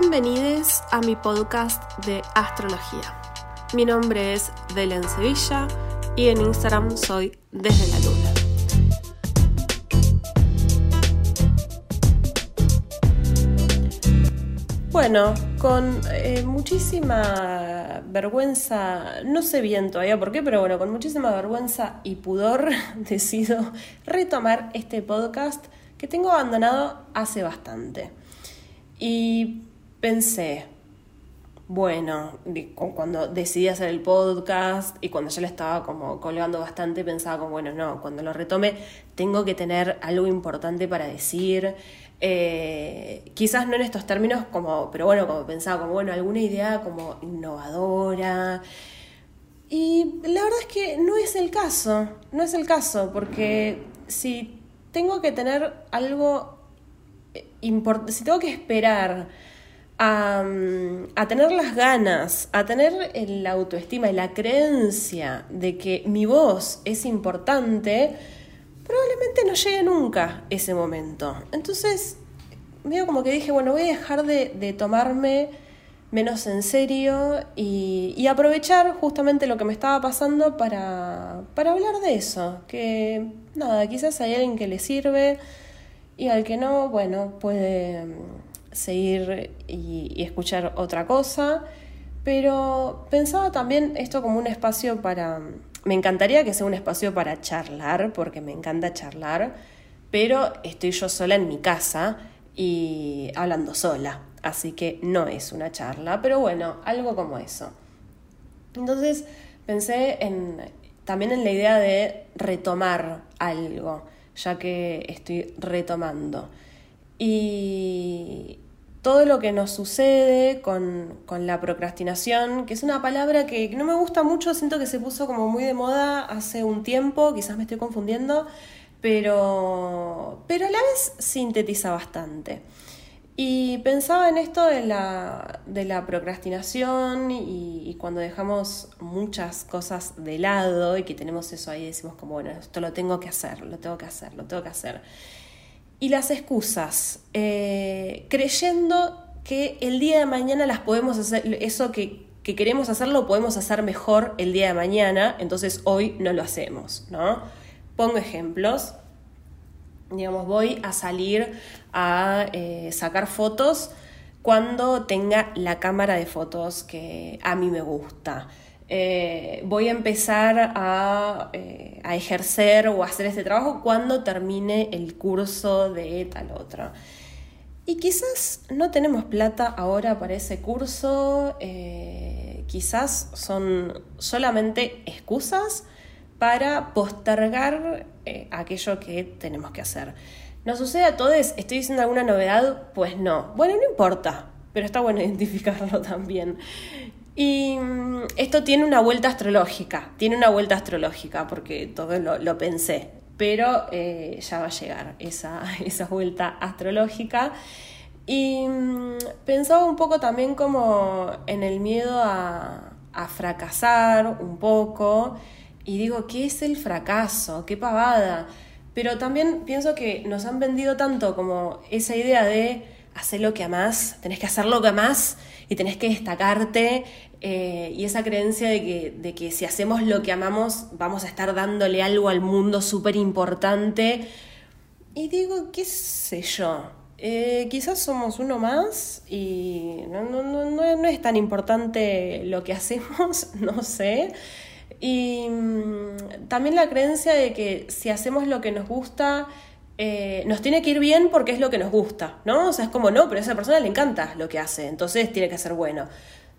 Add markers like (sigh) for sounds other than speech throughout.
Bienvenidos a mi podcast de astrología. Mi nombre es Belén Sevilla y en Instagram soy Desde la Luna. Bueno, con eh, muchísima vergüenza, no sé bien todavía por qué, pero bueno, con muchísima vergüenza y pudor (laughs) decido retomar este podcast que tengo abandonado hace bastante. Y pensé, bueno, cuando decidí hacer el podcast y cuando ya le estaba como colgando bastante, pensaba como, bueno, no, cuando lo retome tengo que tener algo importante para decir. Eh, quizás no en estos términos, como, pero bueno, como pensaba, como, bueno, alguna idea como innovadora. Y la verdad es que no es el caso, no es el caso, porque si tengo que tener algo eh, importante, si tengo que esperar A, tener las ganas, a tener la autoestima y la creencia de que mi voz es importante, probablemente no llegue nunca ese momento. Entonces, medio como que dije, bueno, voy a dejar de, tomarme menos en serio y, aprovechar justamente lo que me estaba pasando para, para hablar de eso. Que nada, quizás hay alguien que le sirve y al que no, bueno, puede seguir y, escuchar otra cosa, pero pensaba también esto como un espacio para... Me encantaría que sea un espacio para charlar, porque me encanta charlar, pero estoy yo sola en mi casa y hablando sola, así que no es una charla, pero bueno, algo como eso. Entonces pensé en, también en la idea de retomar algo, ya que estoy retomando. Y, todo lo que nos sucede con, la procrastinación, que es una palabra que no me gusta mucho, siento que se puso como muy de moda hace un tiempo, quizás me estoy confundiendo, pero, pero a la vez sintetiza bastante. Y pensaba en esto de la, de la procrastinación y, y, cuando dejamos muchas cosas de lado y que tenemos eso ahí, decimos como, bueno, esto lo tengo que hacer, lo tengo que hacer, lo tengo que hacer y las excusas, eh, creyendo que el día de mañana las podemos hacer, eso que, queremos hacer lo podemos hacer mejor el día de mañana, entonces hoy no lo hacemos, ¿no? Pongo ejemplos. Digamos, voy a salir a eh, sacar fotos cuando tenga la cámara de fotos que a mí me gusta. Eh, voy a empezar eh, a, ejercer o a hacer este trabajo cuando termine el curso de tal otro. Y quizás no tenemos plata ahora para ese curso, eh, quizás son solamente excusas para postergar aquello que tenemos que hacer. ¿Nos sucede a todos? ¿Estoy diciendo alguna novedad? Pues no. Bueno, no importa, pero está bueno (laughs) identificarlo también. Y mm, esto tiene una vuelta astrológica, tiene una vuelta astrológica, porque todo lo, pensé, pero eh, ya va a llegar esa, (laughs) esa vuelta astrológica. Y mm, pensaba un poco también como en el miedo a, a fracasar un poco, y digo, ¿qué es el fracaso? ¿Qué pavada? Pero también pienso que nos han vendido tanto como esa idea de hacer lo que amás, tenés que hacer lo que amás y tenés que destacarte eh, y esa creencia de que, de que si hacemos lo que amamos vamos a estar dándole algo al mundo súper importante. Y digo, qué sé yo, eh, quizás somos uno más y no, no, no, no, es tan importante lo que hacemos, (laughs) no sé. Y mm, también la creencia de que si hacemos lo que nos gusta, eh, nos tiene que ir bien porque es lo que nos gusta, ¿no? O sea, es como, no, pero a esa persona le encanta lo que hace, entonces tiene que ser bueno.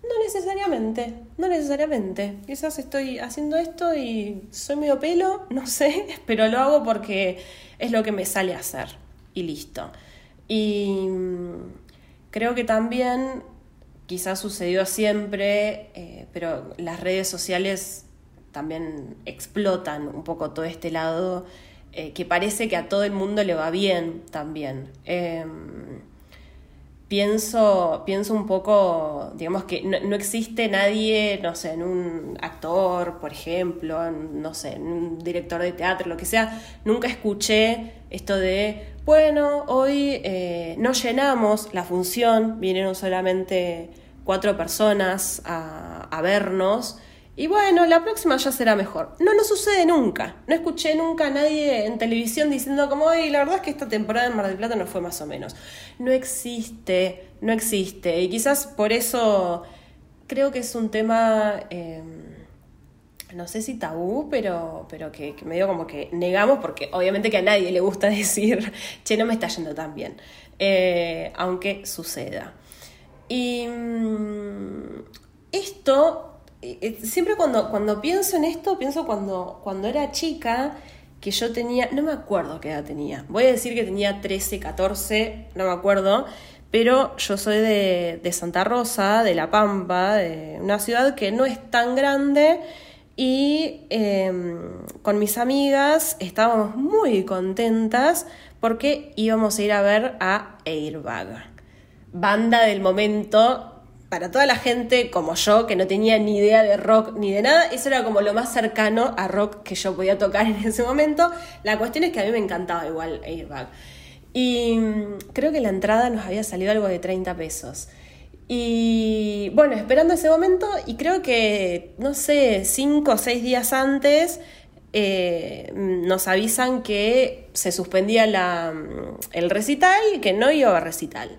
No necesariamente, no necesariamente. Quizás estoy haciendo esto y soy medio pelo, no sé, (laughs) pero lo hago porque es lo que me sale a hacer y listo. Y mm, creo que también, quizás sucedió siempre, eh, pero las redes sociales también explotan un poco todo este lado eh, que parece que a todo el mundo le va bien también. Em, pienso, pienso un poco, digamos que no, existe nadie, no sé, en un actor, por ejemplo, no sé, en un director de teatro, lo que sea, nunca escuché esto de, bueno, hoy eh, no llenamos la función, vinieron solamente cuatro personas a vernos. Y bueno, la próxima ya será mejor. No, no sucede nunca. No escuché nunca a nadie en televisión diciendo como, y la verdad es que esta temporada en Mar del Plata no fue más o menos. No existe, no existe. Y quizás por eso creo que es un tema, em, no sé si tabú, pero, pero que, medio como que negamos, porque obviamente que a nadie le gusta (laughs) decir, che, no me está yendo tan bien. Eh, aunque suceda. Y mm, esto siempre cuando, cuando pienso en esto, pienso cuando, cuando era chica, que yo tenía, no me acuerdo qué edad tenía, voy a decir que tenía 13, 14, no me acuerdo, pero yo soy de, Santa Rosa, de La Pampa, de una ciudad que no es tan grande. Y em, con mis amigas estábamos muy contentas porque íbamos a ir a ver a Airbag, banda del momento para toda la gente como yo, que no tenía ni idea de rock ni de nada, eso era como lo más cercano a rock que yo podía tocar (laughs) en ese momento. La cuestión es que a mí me encantaba igual Airbag. Y mm, creo que la entrada nos había salido algo de 30 pesos. Y bueno, esperando ese momento, y creo que, no sé, 5 o 6 días antes, eh, nos avisan que se suspendía la, mm, el recital y que no iba a recital.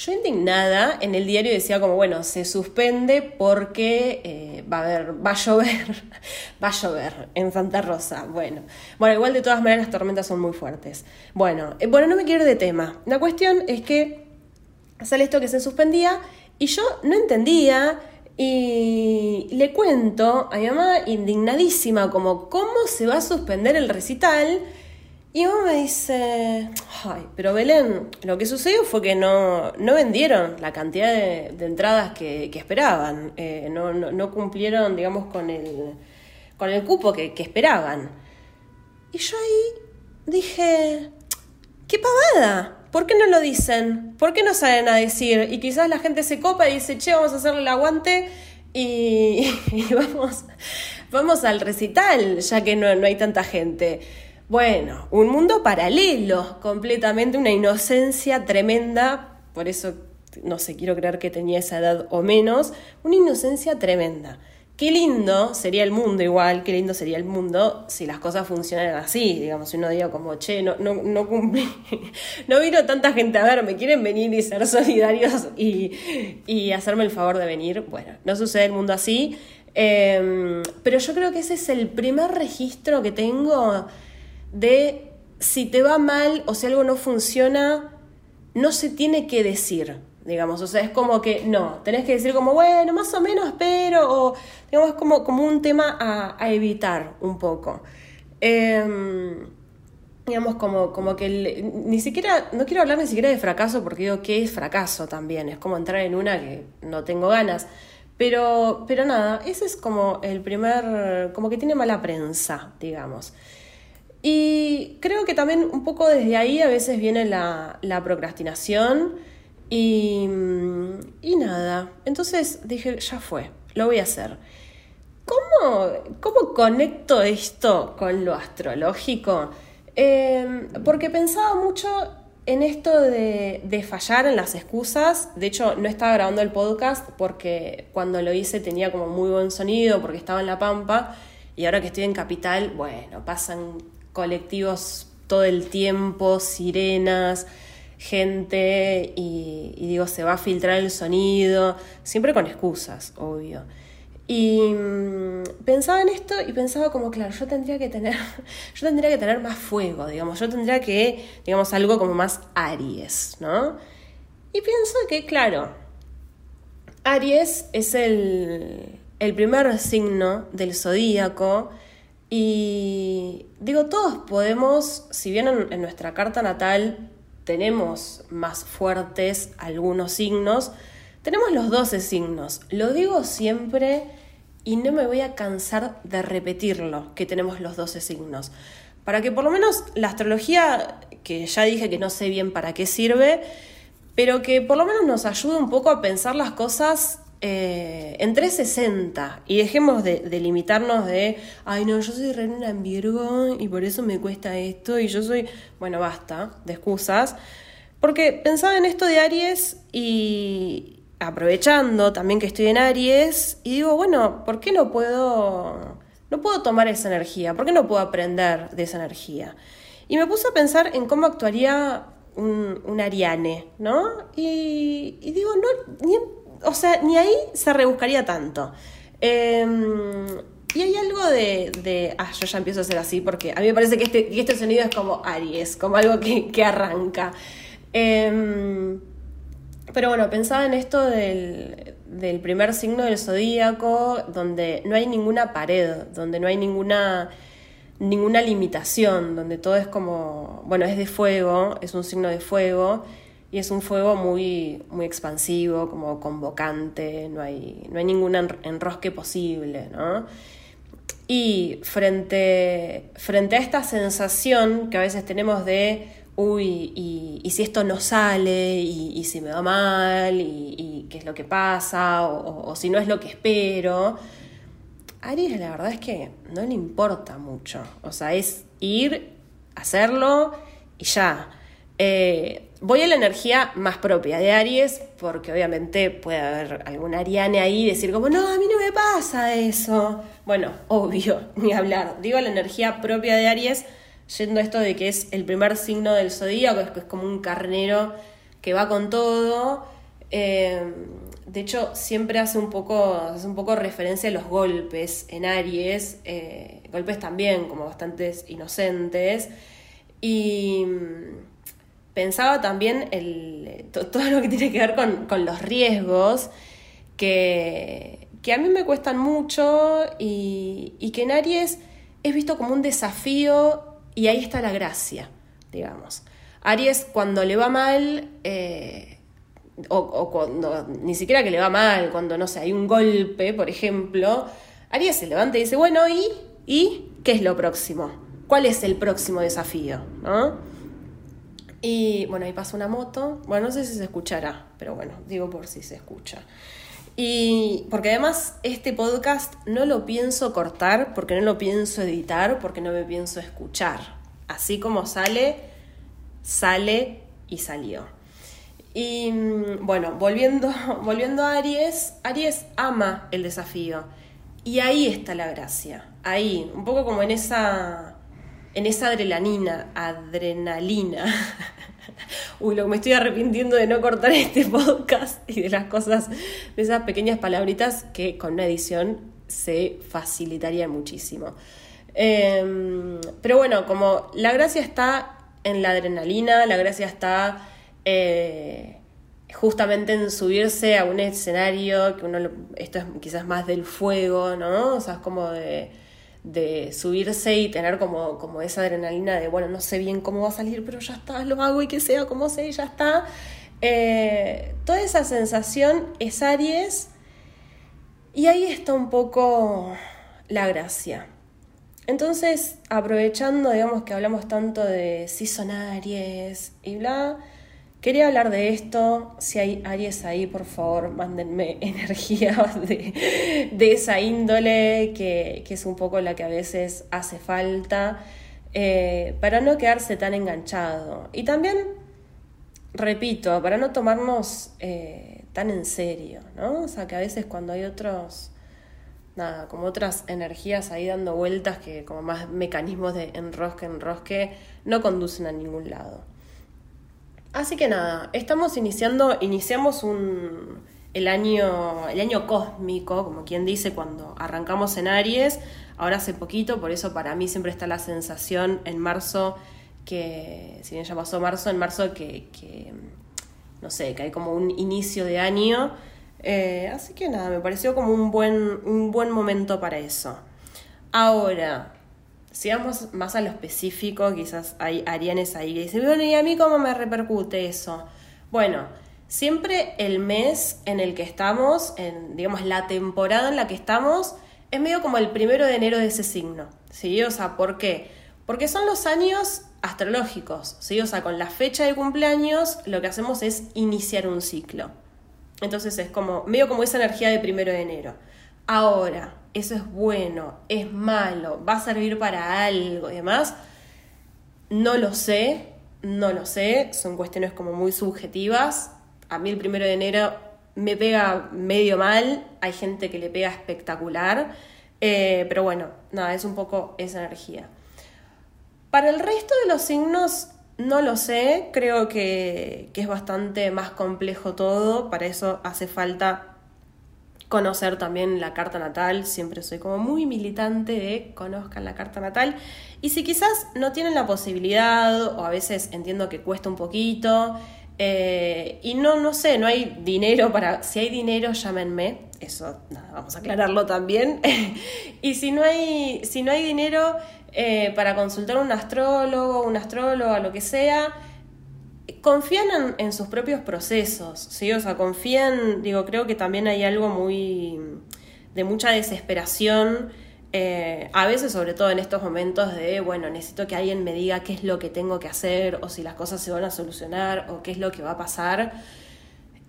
Yo indignada en el diario decía como, bueno, se suspende porque eh, va a haber, va a llover, (laughs) va a llover en Santa Rosa. Bueno, bueno, igual de todas maneras las tormentas son muy fuertes. Bueno, eh, bueno, no me quiero ir de tema. La cuestión es que sale esto que se suspendía y yo no entendía y le cuento a mi mamá indignadísima como, ¿cómo se va a suspender el recital? Y mamá me dice, ay, pero Belén, lo que sucedió fue que no, no vendieron la cantidad de, entradas que, esperaban, eh, no, no, cumplieron, digamos, con el, con el cupo que, esperaban. Y yo ahí dije, qué pavada, ¿por qué no lo dicen? ¿Por qué no salen a decir? Y quizás la gente se copa y dice, che, vamos a hacerle el aguante y, (laughs) vamos, vamos al recital, ya que no, no hay tanta gente. Bueno, un mundo paralelo, completamente una inocencia tremenda, por eso no sé, quiero creer que tenía esa edad o menos, una inocencia tremenda. Qué lindo sería el mundo igual, qué lindo sería el mundo si las cosas funcionaran así, digamos, si uno diga como, che, no, no, no cumplí, (laughs) no vino tanta gente a ver, me quieren venir y ser solidarios y, y hacerme el favor de venir. Bueno, no sucede el mundo así, em, pero yo creo que ese es el primer registro que tengo de si te va mal o si algo no funciona, no se tiene que decir, digamos, o sea, es como que no, tenés que decir como, bueno, más o menos, pero, o digamos, es como, como un tema a, evitar un poco. Em, digamos, como, como que ni siquiera, no quiero hablar ni siquiera de fracaso porque digo que es fracaso también, es como entrar en una que no tengo ganas. Pero, pero nada, ese es como el primer, como que tiene mala prensa, digamos. Y creo que también un poco desde ahí a veces viene la, procrastinación y, y, nada. Entonces dije, ya fue, lo voy a hacer. ¿Cómo, cómo conecto esto con lo astrológico? Em, porque pensaba mucho en esto de, de, fallar en las excusas. De hecho, no estaba grabando el podcast porque cuando lo hice tenía como muy buen sonido porque estaba en La Pampa. Y ahora que estoy en Capital, bueno, pasan colectivos todo el tiempo, sirenas, gente, y, digo, se va a filtrar el sonido, siempre con excusas, obvio. Y mm, pensaba en esto y pensaba como, claro, yo tendría que tener, (laughs) yo tendría que tener más fuego, digamos, yo tendría que, digamos, algo como más Aries, ¿no? Y pienso que, claro, Aries es el, el primer signo del zodíaco y digo, todos podemos, si bien en, nuestra carta natal tenemos más fuertes algunos signos, tenemos los 12 signos. Lo digo siempre y no me voy a cansar de repetirlo, que tenemos los 12 signos. Para que por lo menos la astrología, que ya dije que no sé bien para qué sirve, pero que por lo menos nos ayude un poco a pensar las cosas eh, en 360 y dejemos de, limitarnos de, ay no, yo soy reina en Virgo y por eso me cuesta esto y yo soy, bueno, basta de excusas, porque pensaba en esto de Aries y aprovechando también que estoy en Aries y digo, bueno, ¿por qué no puedo, no puedo tomar esa energía? ¿Por qué no puedo aprender de esa energía? Y me puse a pensar en cómo actuaría un, Ariane, ¿no? Y, y digo, no, ni en o sea, ni ahí se rebuscaría tanto. Em, y hay algo de, Ah, yo ya empiezo a ser así porque a mí me parece que este, este sonido es como Aries, como algo que, arranca. Em, pero bueno, pensaba en esto del, del primer signo del zodíaco, donde no hay ninguna pared, donde no hay ninguna, ninguna limitación, donde todo es como, bueno, es de fuego, es un signo de fuego, y es un fuego muy, muy expansivo, como convocante, no hay, no hay ningún enrosque posible, ¿no? Y frente, frente a esta sensación que a veces tenemos de, uy, y, si esto no sale, y, si me va mal, y, qué es lo que pasa, o, si no es lo que espero, Aries la verdad es que no le importa mucho, o sea, es ir, hacerlo y ya. Eh, voy a la energía más propia de Aries, porque obviamente puede haber algún Ariane ahí y decir como, no, a mí no me pasa eso. Bueno, obvio, (laughs) ni hablar. Digo la energía propia de Aries, yendo a esto de que es el primer signo del zodíaco, es, es como un carnero que va con todo. Eh, de hecho, siempre hace un poco, hace un poco referencia a los golpes en Aries, eh, golpes también como bastantes inocentes. Y pensaba también el, todo lo que tiene que ver con, los riesgos, que, a mí me cuestan mucho y, que en Aries es visto como un desafío y ahí está la gracia, digamos. Aries cuando le va mal, eh, o, cuando ni siquiera que le va mal, cuando no sé, hay un golpe, por ejemplo, Aries se levanta y dice, bueno, ¿y? ¿Y qué es lo próximo? ¿Cuál es el próximo desafío? ¿no? Y bueno, ahí pasa una moto. Bueno, no sé si se escuchará, pero bueno, digo por si se escucha. Y porque además este podcast no lo pienso cortar, porque no lo pienso editar, porque no me pienso escuchar. Así como sale, sale y salió. Y mm, bueno, volviendo, (laughs) volviendo a Aries, Aries ama el desafío. Y ahí está la gracia. Ahí, un poco como en esa en esa adrenalina, adrenalina. (laughs) Uy, lo que me estoy arrepintiendo de no cortar (laughs) este podcast y de las cosas, de esas pequeñas palabritas que con una edición se facilitaría muchísimo. Em, pero bueno, como la gracia está en la adrenalina, la gracia está eh, justamente en subirse a un escenario, que uno, esto es quizás más del fuego, ¿no? O sea, es como de de subirse y tener como, como esa adrenalina de, bueno, no sé bien cómo va a salir, pero ya está, lo hago y que sea como sea y ya está. Eh, toda esa sensación es Aries y ahí está un poco la gracia. Entonces, aprovechando, digamos que hablamos tanto de si son Aries y bla, Quería hablar de esto, si hay Aries ahí, por favor, mándenme (laughs) energía de, esa índole, que, es un poco la que a veces hace falta, eh, para no quedarse tan enganchado. Y también, repito, para no tomarnos eh, tan en serio, ¿no? O sea, que a veces cuando hay otros, nada, como otras energías ahí dando vueltas, que como más mecanismos de enrosque, enrosque, no conducen a ningún lado. Así que nada, estamos iniciando, iniciamos un, el, año, el año cósmico, como quien dice, cuando arrancamos en Aries, ahora hace poquito, por eso para mí siempre está la sensación en marzo, que si bien ya pasó marzo, en marzo que, no sé, que hay como un inicio de año. Eh, así que nada, me pareció como un buen, un buen momento para eso. Ahora, si vamos más a lo específico, quizás hay arianes ahí que dicen, bueno, ¿y a mí cómo me repercute eso? Bueno, siempre el mes en el que estamos, en, digamos, la temporada en la que estamos, es medio como el primero de enero de ese signo, ¿sí? O sea, ¿por qué? Porque son los años astrológicos, ¿sí? O sea, con la fecha de cumpleaños lo que hacemos es iniciar un ciclo. Entonces es como, medio como esa energía de primero de enero. Ahora, eso es bueno, es malo, va a servir para algo y demás. No lo sé, no lo sé, son cuestiones como muy subjetivas. A mí el primero de enero me pega medio mal, hay gente que le pega espectacular, eh, pero bueno, nada, es un poco esa energía. Para el resto de los signos no lo sé, creo que, es bastante más complejo todo, para eso hace falta conocer también la carta natal, siempre soy como muy militante de conozcan la carta natal. Y si quizás no tienen la posibilidad o a veces entiendo que cuesta un poquito eh, y no, no sé, no hay dinero para, si hay dinero llámenme, eso nada, vamos a aclararlo también. (laughs) Y si no hay, si no hay dinero eh, para consultar a un astrólogo, una astróloga, lo que sea, confían en, sus propios procesos, ¿sí? O sea, confían, digo, creo que también hay algo muy de mucha desesperación, eh, a veces sobre todo en estos momentos de, bueno, necesito que alguien me diga qué es lo que tengo que hacer o si las cosas se van a solucionar o qué es lo que va a pasar.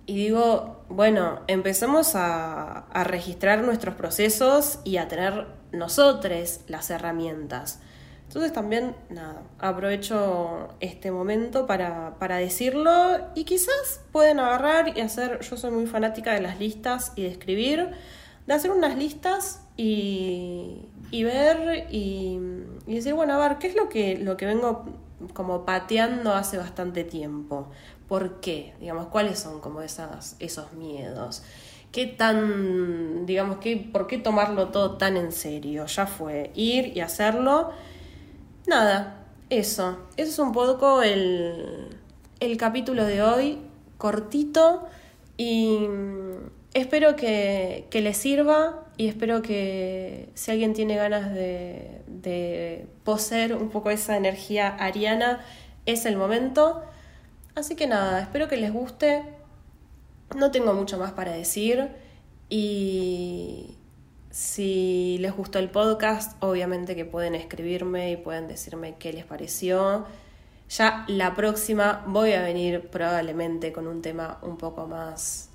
Y digo, bueno, empecemos a, a registrar nuestros procesos y a tener nosotros las herramientas. Entonces también, nada, aprovecho este momento para, para, decirlo y quizás pueden agarrar y hacer, yo soy muy fanática de las listas y de escribir, de hacer unas listas y, y ver y, y, decir, bueno, a ver, ¿qué es lo que, lo que vengo como pateando hace bastante tiempo? ¿Por qué? Digamos, ¿cuáles son como esas, esos miedos? qué tan, digamos, que, por qué tomarlo todo tan en serio. Ya fue, ir y hacerlo. Nada, eso. Eso es un poco el, el capítulo de hoy, cortito, y espero que, que les sirva y espero que si alguien tiene ganas de, de poseer un poco esa energía ariana, es el momento. Así que nada, espero que les guste. No tengo mucho más para decir y si les gustó el podcast, obviamente que pueden escribirme y pueden decirme qué les pareció. Ya la próxima voy a venir probablemente con un tema un poco más,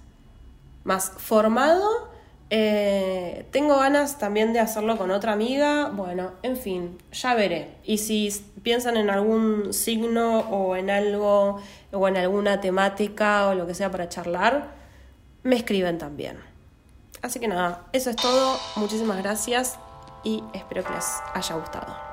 más formado. Eh, tengo ganas también de hacerlo con otra amiga. Bueno, en fin, ya veré. Y si piensan en algún signo o en algo o en alguna temática o lo que sea para charlar, me escriben también. Así que nada, eso es todo. Muchísimas gracias y espero que les haya gustado.